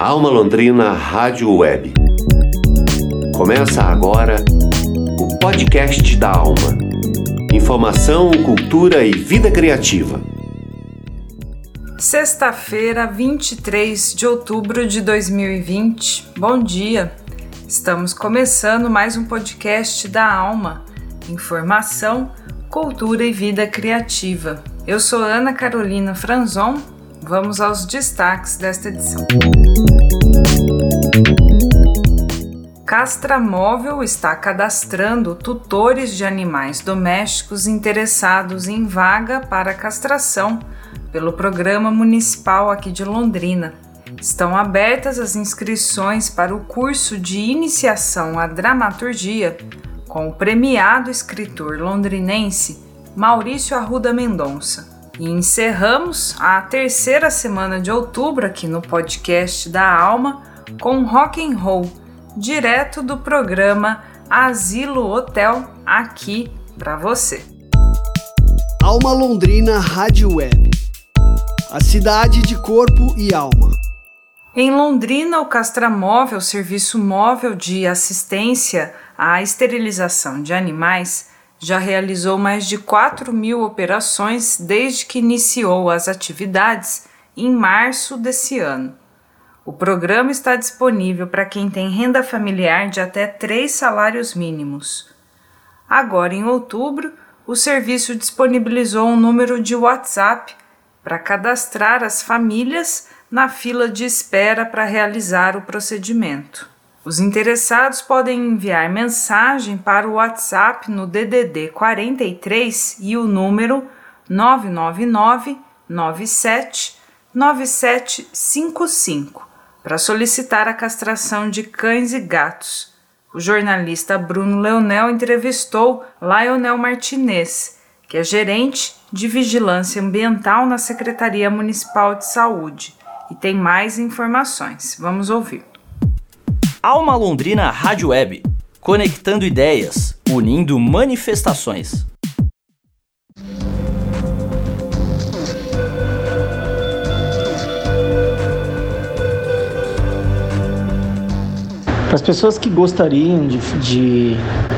Alma Londrina Rádio Web. Começa agora o podcast da Alma. Informação, cultura e vida criativa. Sexta-feira, 23 de outubro de 2020. Bom dia. Estamos começando mais um podcast da Alma. Informação, cultura e vida criativa. Eu sou Ana Carolina Franzon. Vamos aos destaques desta edição. Castramóvel está cadastrando tutores de animais domésticos interessados em vaga para castração pelo Programa Municipal aqui de Londrina. Estão abertas as inscrições para o curso de iniciação à dramaturgia com o premiado escritor londrinense Maurício Arruda Mendonça. E encerramos a terceira semana de outubro aqui no podcast da Alma com rock and roll, direto do programa Asilo Hotel aqui para você. Alma Londrina Rádio Web. A cidade de corpo e alma. Em Londrina, o Castramóvel, serviço móvel de assistência à esterilização de animais, já realizou mais de 4 mil operações desde que iniciou as atividades em março desse ano. O programa está disponível para quem tem renda familiar de até três salários mínimos. Agora, em outubro, o serviço disponibilizou um número de WhatsApp para cadastrar as famílias na fila de espera para realizar o procedimento. Os interessados podem enviar mensagem para o WhatsApp no DDD 43 e o número 999 97 9755 para solicitar a castração de cães e gatos. O jornalista Bruno Leonel entrevistou Lionel Martinez, que é gerente de vigilância ambiental na Secretaria Municipal de Saúde, e tem mais informações. Vamos ouvir. Alma Londrina Rádio Web, conectando ideias, unindo manifestações. Para as pessoas que gostariam de, de,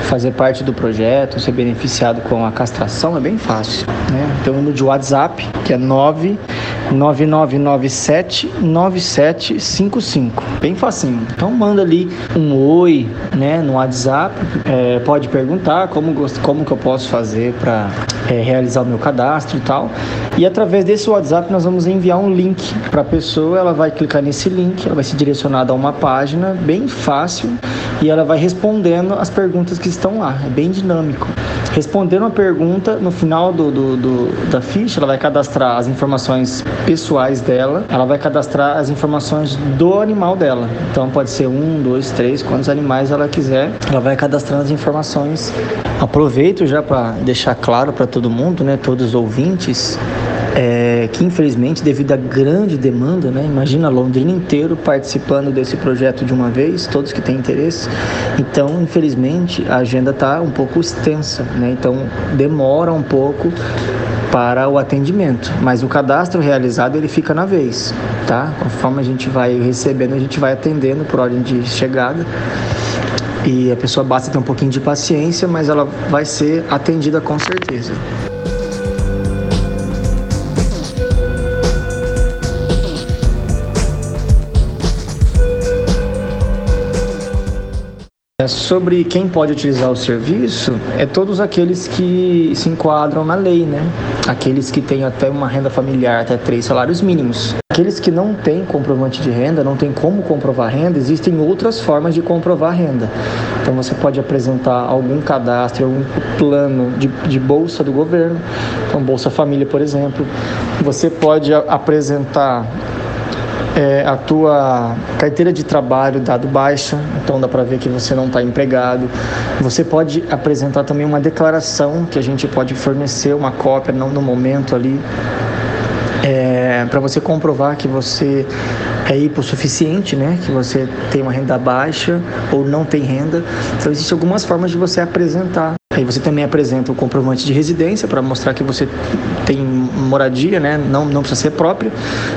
fazer parte do projeto, ser beneficiado com a castração, é bem fácil. Né? Tem o número de WhatsApp, que é 99997 9755. Bem facinho. Então manda ali um oi né, no WhatsApp. É, pode perguntar como, como que eu posso fazer para é, realizar o meu cadastro e tal. E através desse WhatsApp nós vamos enviar um link para a pessoa. Ela vai clicar nesse link, ela vai ser direcionada a uma página bem fácil e ela vai respondendo as perguntas que estão lá. É bem dinâmico. Respondendo a pergunta, no final do, do, do, da ficha, ela vai cadastrar as informações pessoais dela, ela vai cadastrar as informações do animal dela. Então pode ser um, dois, três, quantos animais ela quiser. Ela vai cadastrando as informações. Aproveito já para deixar claro para todo mundo, né, todos os ouvintes, é, que infelizmente devido à grande demanda, né, imagina Londrina inteiro participando desse projeto de uma vez, todos que têm interesse, então infelizmente a agenda está um pouco extensa, né, então demora um pouco para o atendimento, mas o cadastro realizado ele fica na vez, tá? Conforme a gente vai recebendo, a gente vai atendendo por ordem de chegada e a pessoa basta ter um pouquinho de paciência, mas ela vai ser atendida com certeza. Sobre quem pode utilizar o serviço, é todos aqueles que se enquadram na lei, né? Aqueles que têm até uma renda familiar, até três salários mínimos. Aqueles que não têm comprovante de renda, não tem como comprovar renda, existem outras formas de comprovar renda. Então você pode apresentar algum cadastro, algum plano de, de bolsa do governo, então Bolsa Família, por exemplo. Você pode apresentar é, a tua carteira de trabalho dado baixa, então dá para ver que você não está empregado. Você pode apresentar também uma declaração que a gente pode fornecer uma cópia não no momento ali é, para você comprovar que você é hipossuficiente, né? Que você tem uma renda baixa ou não tem renda. Então existem algumas formas de você apresentar. Aí você também apresenta o comprovante de residência para mostrar que você tem moradia, né? Não, não precisa ser própria,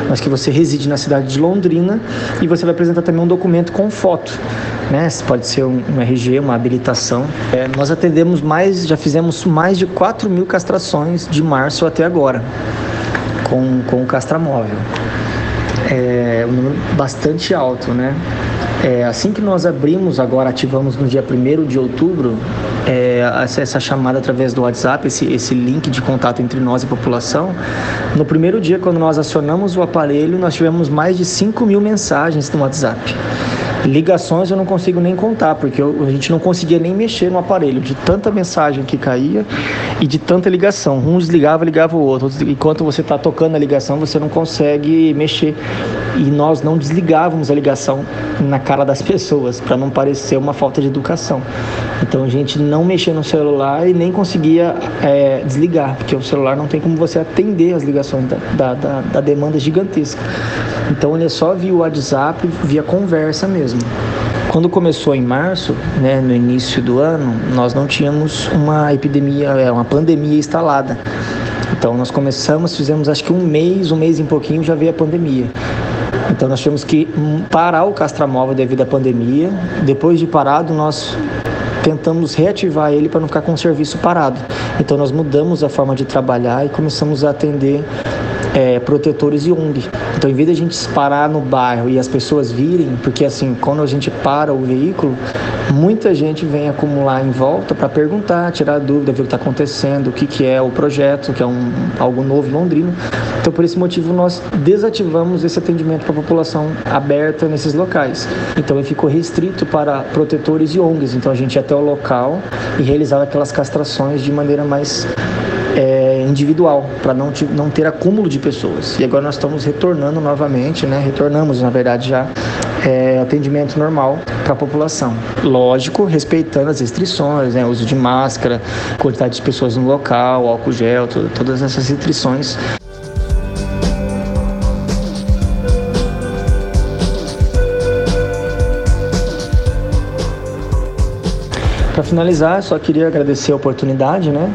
mas que você reside na cidade de Londrina e você vai apresentar também um documento com foto. Né? Pode ser um, um RG, uma habilitação. É, nós atendemos mais, já fizemos mais de 4 mil castrações de março até agora com, com o castramóvel. É um número bastante alto, né? É, assim que nós abrimos, agora ativamos no dia 1 de outubro, é, essa chamada através do WhatsApp, esse, esse link de contato entre nós e a população. No primeiro dia, quando nós acionamos o aparelho, nós tivemos mais de 5 mil mensagens no WhatsApp. Ligações eu não consigo nem contar, porque eu, a gente não conseguia nem mexer no aparelho, de tanta mensagem que caía e de tanta ligação. Um desligava, ligava o outro. Enquanto você está tocando a ligação, você não consegue mexer. E nós não desligávamos a ligação na cara das pessoas, para não parecer uma falta de educação. Então a gente não mexia no celular e nem conseguia é, desligar, porque o celular não tem como você atender as ligações da, da, da, da demanda gigantesca. Então ele é só via WhatsApp, via conversa mesmo. Quando começou em março, né, no início do ano, nós não tínhamos uma epidemia, é, uma pandemia instalada. Então nós começamos, fizemos acho que um mês, um mês e pouquinho já veio a pandemia. Então nós tivemos que parar o castramóvel devido à pandemia. Depois de parado, nós tentamos reativar ele para não ficar com o serviço parado. Então nós mudamos a forma de trabalhar e começamos a atender é, protetores e ONG. Então, em vez de a gente parar no bairro e as pessoas virem, porque assim, quando a gente para o veículo, muita gente vem acumular em volta para perguntar, tirar dúvida, ver o que está acontecendo, o que, que é o projeto, que é um, algo novo em Londrina. Então, por esse motivo, nós desativamos esse atendimento para a população aberta nesses locais. Então, ele ficou restrito para protetores e ONGs. Então, a gente ia até o local e realizava aquelas castrações de maneira mais individual, para não, não ter acúmulo de pessoas. E agora nós estamos retornando novamente, né? retornamos na verdade já, é, atendimento normal para a população. Lógico, respeitando as restrições, né? uso de máscara, quantidade de pessoas no local, álcool gel, todas essas restrições. Para finalizar, só queria agradecer a oportunidade, né?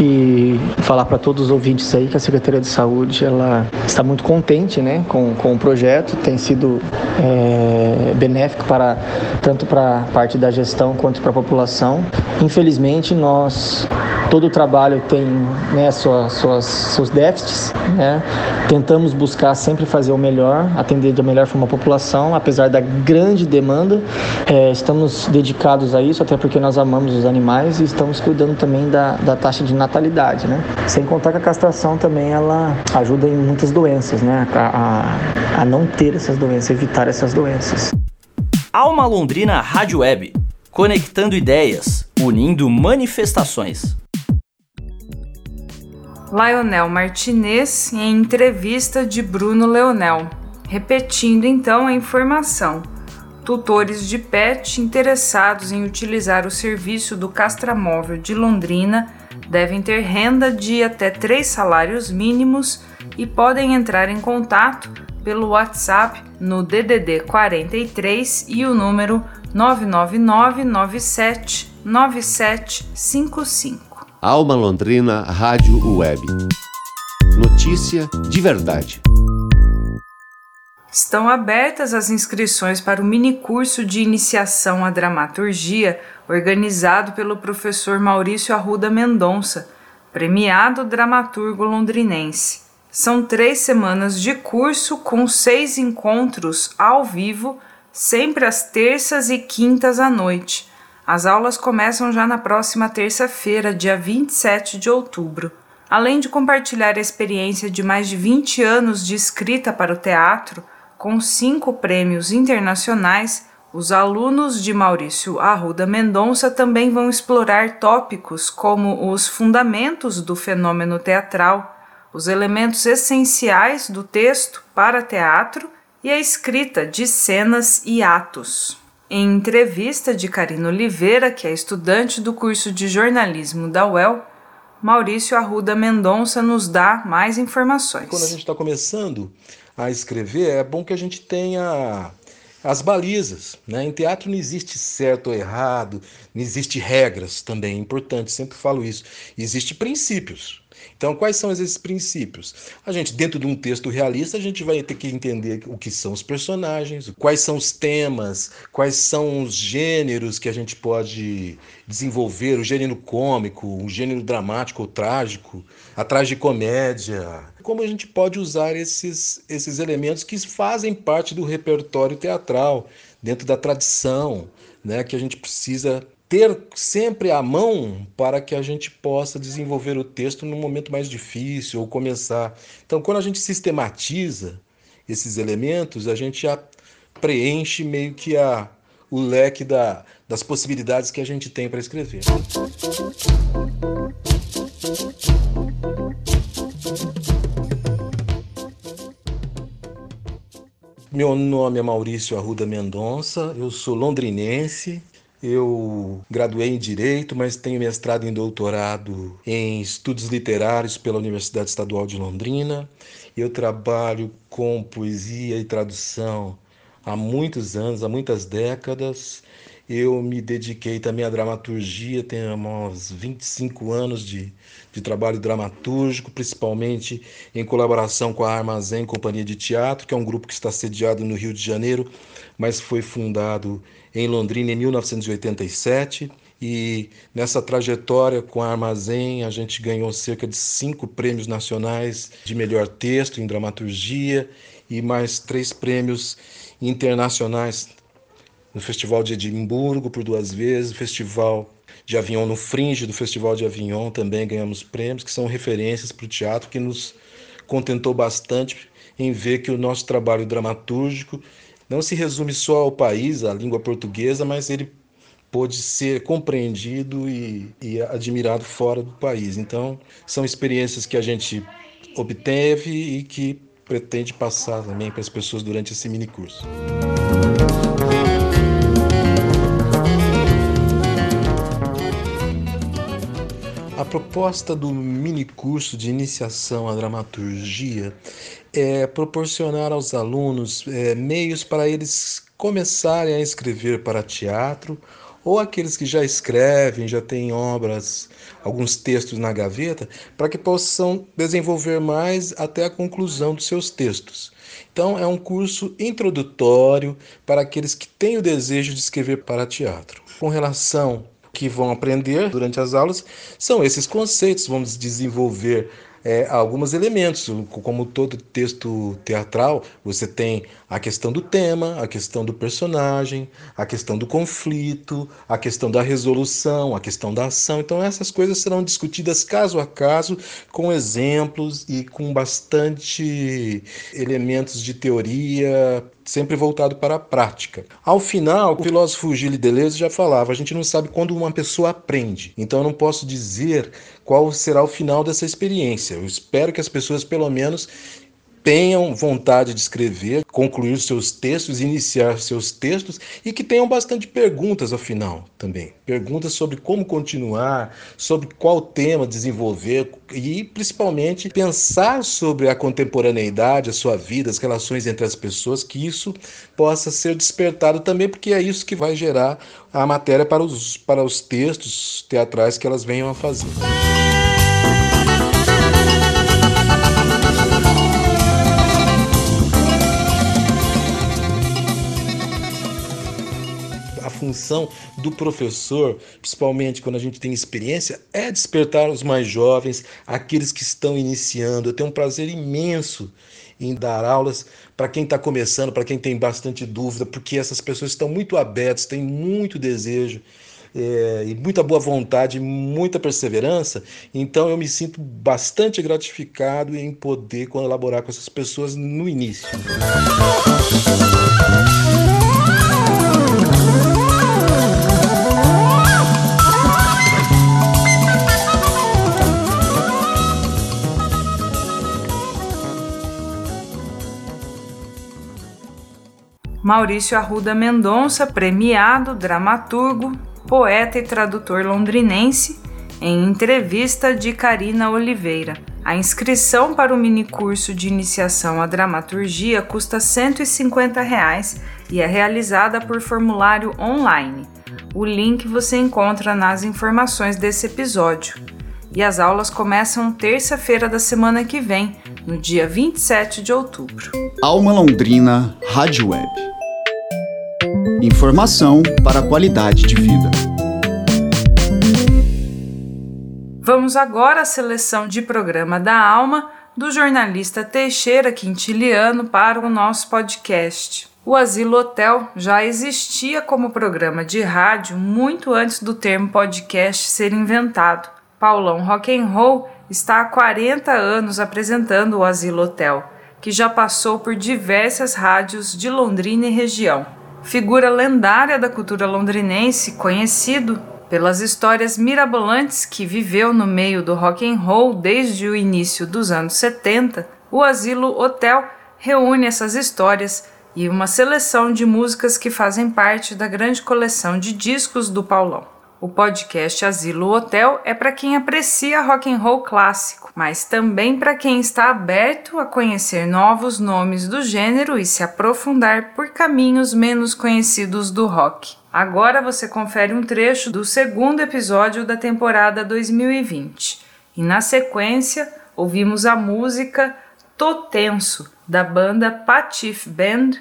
E falar para todos os ouvintes aí que a Secretaria de Saúde ela está muito contente né, com, com o projeto, tem sido é, benéfico para tanto para a parte da gestão quanto para a população. Infelizmente, nós todo trabalho tem né, suas, suas, seus déficits, né? tentamos buscar sempre fazer o melhor, atender da melhor forma a população, apesar da grande demanda. É, estamos dedicados a isso, até porque nós amamos os animais e estamos cuidando também da, da taxa de natalidade. Né? Sem contar que a castração também ela ajuda em muitas doenças, né? a, a, a não ter essas doenças, evitar essas doenças. Alma Londrina Rádio Web, conectando ideias, unindo manifestações. Lionel Martinez em entrevista de Bruno Leonel. Repetindo então a informação. Tutores de PET interessados em utilizar o serviço do Castramóvel de Londrina devem ter renda de até três salários mínimos e podem entrar em contato pelo WhatsApp no DDD 43 e o número 999 97 9755. Alma Londrina Rádio Web. Notícia de verdade. Estão abertas as inscrições para o minicurso de iniciação à dramaturgia organizado pelo professor Maurício Arruda Mendonça, premiado dramaturgo londrinense. São três semanas de curso com seis encontros ao vivo, sempre às terças e quintas à noite as aulas começam já na próxima terça-feira, dia 27 de outubro. Além de compartilhar a experiência de mais de 20 anos de escrita para o teatro, com cinco prêmios internacionais, os alunos de Maurício Arruda Mendonça também vão explorar tópicos como os fundamentos do fenômeno teatral, os elementos essenciais do texto para teatro e a escrita de cenas e atos. Em entrevista de Karina Oliveira, que é estudante do curso de jornalismo da UEL, Maurício Arruda Mendonça nos dá mais informações. Quando a gente está começando a escrever, é bom que a gente tenha as balizas. Né? Em teatro não existe certo ou errado, não existe regras também, é importante, sempre falo isso. Existem princípios. Então, quais são esses princípios? A gente, dentro de um texto realista, a gente vai ter que entender o que são os personagens, quais são os temas, quais são os gêneros que a gente pode desenvolver, o gênero cômico, o gênero dramático ou trágico, a tragicomédia. Como a gente pode usar esses, esses elementos que fazem parte do repertório teatral, dentro da tradição, né, que a gente precisa ter sempre à mão para que a gente possa desenvolver o texto no momento mais difícil ou começar. Então, quando a gente sistematiza esses elementos, a gente já preenche meio que a, o leque da, das possibilidades que a gente tem para escrever. Meu nome é Maurício Arruda Mendonça, eu sou londrinense, eu graduei em Direito, mas tenho mestrado e doutorado em Estudos Literários pela Universidade Estadual de Londrina. Eu trabalho com poesia e tradução há muitos anos, há muitas décadas. Eu me dediquei também à dramaturgia, tenho uns 25 anos de, de trabalho dramatúrgico, principalmente em colaboração com a Armazém Companhia de Teatro, que é um grupo que está sediado no Rio de Janeiro, mas foi fundado em Londrina em 1987. E nessa trajetória com a Armazém, a gente ganhou cerca de cinco prêmios nacionais de melhor texto em dramaturgia e mais três prêmios internacionais no Festival de Edimburgo por duas vezes, Festival de Avignon no Fringe do Festival de Avignon também ganhamos prêmios, que são referências para o teatro, que nos contentou bastante em ver que o nosso trabalho dramatúrgico não se resume só ao país, à língua portuguesa, mas ele pôde ser compreendido e, e admirado fora do país. Então, são experiências que a gente obteve e que pretende passar também para as pessoas durante esse mini curso. Proposta do mini curso de iniciação à dramaturgia é proporcionar aos alunos é, meios para eles começarem a escrever para teatro ou aqueles que já escrevem, já têm obras, alguns textos na gaveta, para que possam desenvolver mais até a conclusão dos seus textos. Então, é um curso introdutório para aqueles que têm o desejo de escrever para teatro. Com relação que vão aprender durante as aulas são esses conceitos, vamos desenvolver é, alguns elementos, como todo texto teatral, você tem a questão do tema, a questão do personagem, a questão do conflito, a questão da resolução, a questão da ação. Então, essas coisas serão discutidas caso a caso, com exemplos e com bastante elementos de teoria sempre voltado para a prática. Ao final, o filósofo Gilles Deleuze já falava: a gente não sabe quando uma pessoa aprende. Então eu não posso dizer qual será o final dessa experiência. Eu espero que as pessoas pelo menos tenham vontade de escrever, concluir seus textos, iniciar seus textos e que tenham bastante perguntas ao final também. Perguntas sobre como continuar, sobre qual tema desenvolver e principalmente pensar sobre a contemporaneidade, a sua vida, as relações entre as pessoas, que isso possa ser despertado também, porque é isso que vai gerar a matéria para os, para os textos teatrais que elas venham a fazer. Função do professor, principalmente quando a gente tem experiência, é despertar os mais jovens, aqueles que estão iniciando. Eu tenho um prazer imenso em dar aulas para quem está começando, para quem tem bastante dúvida, porque essas pessoas estão muito abertas, têm muito desejo. É, e muita boa vontade, muita perseverança, então eu me sinto bastante gratificado em poder colaborar com essas pessoas no início. Maurício Arruda Mendonça, premiado, dramaturgo, poeta e tradutor londrinense, em entrevista de Karina Oliveira. A inscrição para o minicurso de iniciação à dramaturgia custa 150 reais e é realizada por formulário online. O link você encontra nas informações desse episódio. e as aulas começam terça-feira da semana que vem, no dia 27 de outubro. Alma Londrina Rádio Web. Informação para a qualidade de vida. Vamos agora à seleção de programa da Alma do jornalista Teixeira Quintiliano para o nosso podcast. O Asilo Hotel já existia como programa de rádio muito antes do termo podcast ser inventado. Paulão Rock and Roll está há 40 anos apresentando o Asilo Hotel, que já passou por diversas rádios de Londrina e região. Figura lendária da cultura londrinense, conhecido pelas histórias mirabolantes que viveu no meio do rock and roll desde o início dos anos 70, o Asilo Hotel reúne essas histórias e uma seleção de músicas que fazem parte da grande coleção de discos do Paulão. O podcast Asilo Hotel é para quem aprecia rock and roll clássico, mas também para quem está aberto a conhecer novos nomes do gênero e se aprofundar por caminhos menos conhecidos do rock. Agora você confere um trecho do segundo episódio da temporada 2020. E na sequência, ouvimos a música Tô Tenso, da banda Patif Band,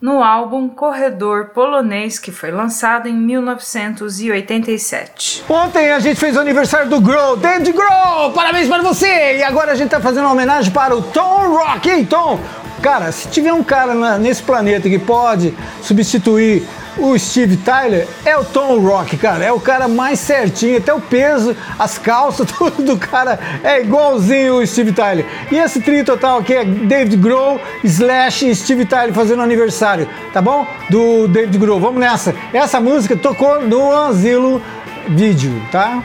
no álbum Corredor Polonês, que foi lançado em 1987. Ontem a gente fez o aniversário do Grow, David Grow, parabéns para você! E agora a gente tá fazendo uma homenagem para o Tom Rock, hein, Tom? Cara, se tiver um cara na, nesse planeta que pode substituir o Steve Tyler é o Tom Rock, cara. É o cara mais certinho, até o peso, as calças, tudo do cara é igualzinho o Steve Tyler. E esse trio total aqui é David Grohl, Slash e Steve Tyler fazendo aniversário, tá bom? Do David Grohl. Vamos nessa. Essa música tocou no Asilo Vídeo, tá?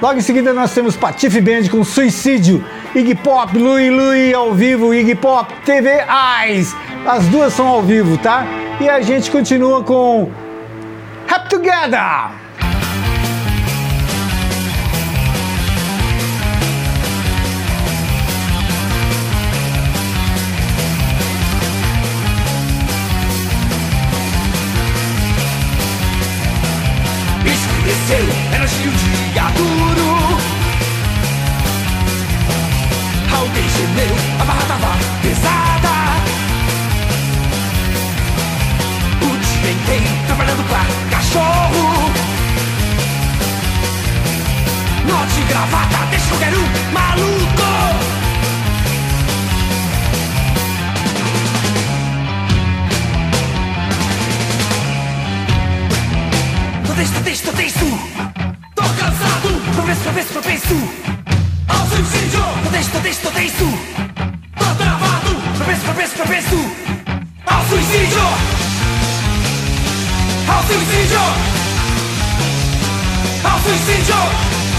Logo em seguida nós temos Patife Band com Suicídio, Iggy Pop, Louie Louie ao vivo, Iggy Pop, TV Eyes. As duas são ao vivo, tá? E a gente continua com Happy Together! Escureceu, era gravata, deixa qualquer um maluco. Tô tenso, tô tenso, tô tenso. Tô cansado. Propenso, propenso, propenso. Ao suicídio. Tenso, tô tenso, tô travado. Propenso Ao suicídio Ao suicídio. Ao suicídio. Ao suicídio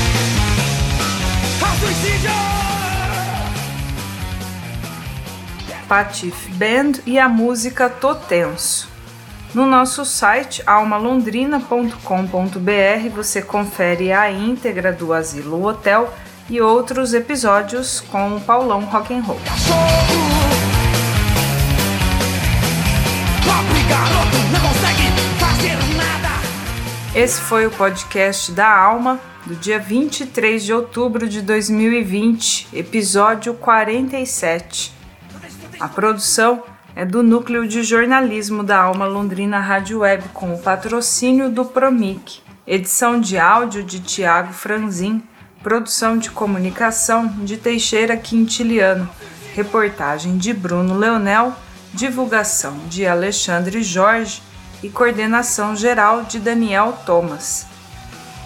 Patif Band e a música Tô Tenso. No nosso site almalondrina.com.br você confere a íntegra do Asilo Hotel e outros episódios com o Paulão Rock and Roll. Garoto Esse foi o podcast da Alma do dia 23 de outubro de 2020, episódio 47. A produção é do Núcleo de Jornalismo da Alma Londrina Rádio Web, com o patrocínio do Promic. Edição de áudio de Tiago Franzin. Produção de comunicação de Teixeira Quintiliano. Reportagem de Bruno Leonel. Divulgação de Alexandre Jorge. E coordenação geral de Daniel Thomas.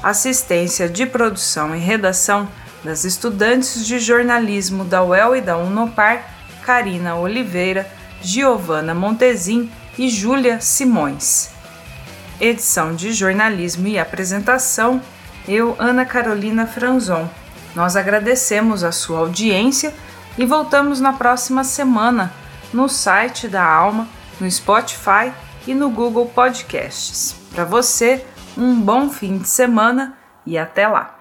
Assistência de produção e redação das estudantes de jornalismo da UEL e da Unopar, Karina Oliveira, Giovana Montezin e Júlia Simões. Edição de jornalismo e apresentação, eu, Ana Carolina Franzon. Nós agradecemos a sua audiência e voltamos na próxima semana no site da Alma, no Spotify e no Google Podcasts. Para você, um bom fim de semana e até lá!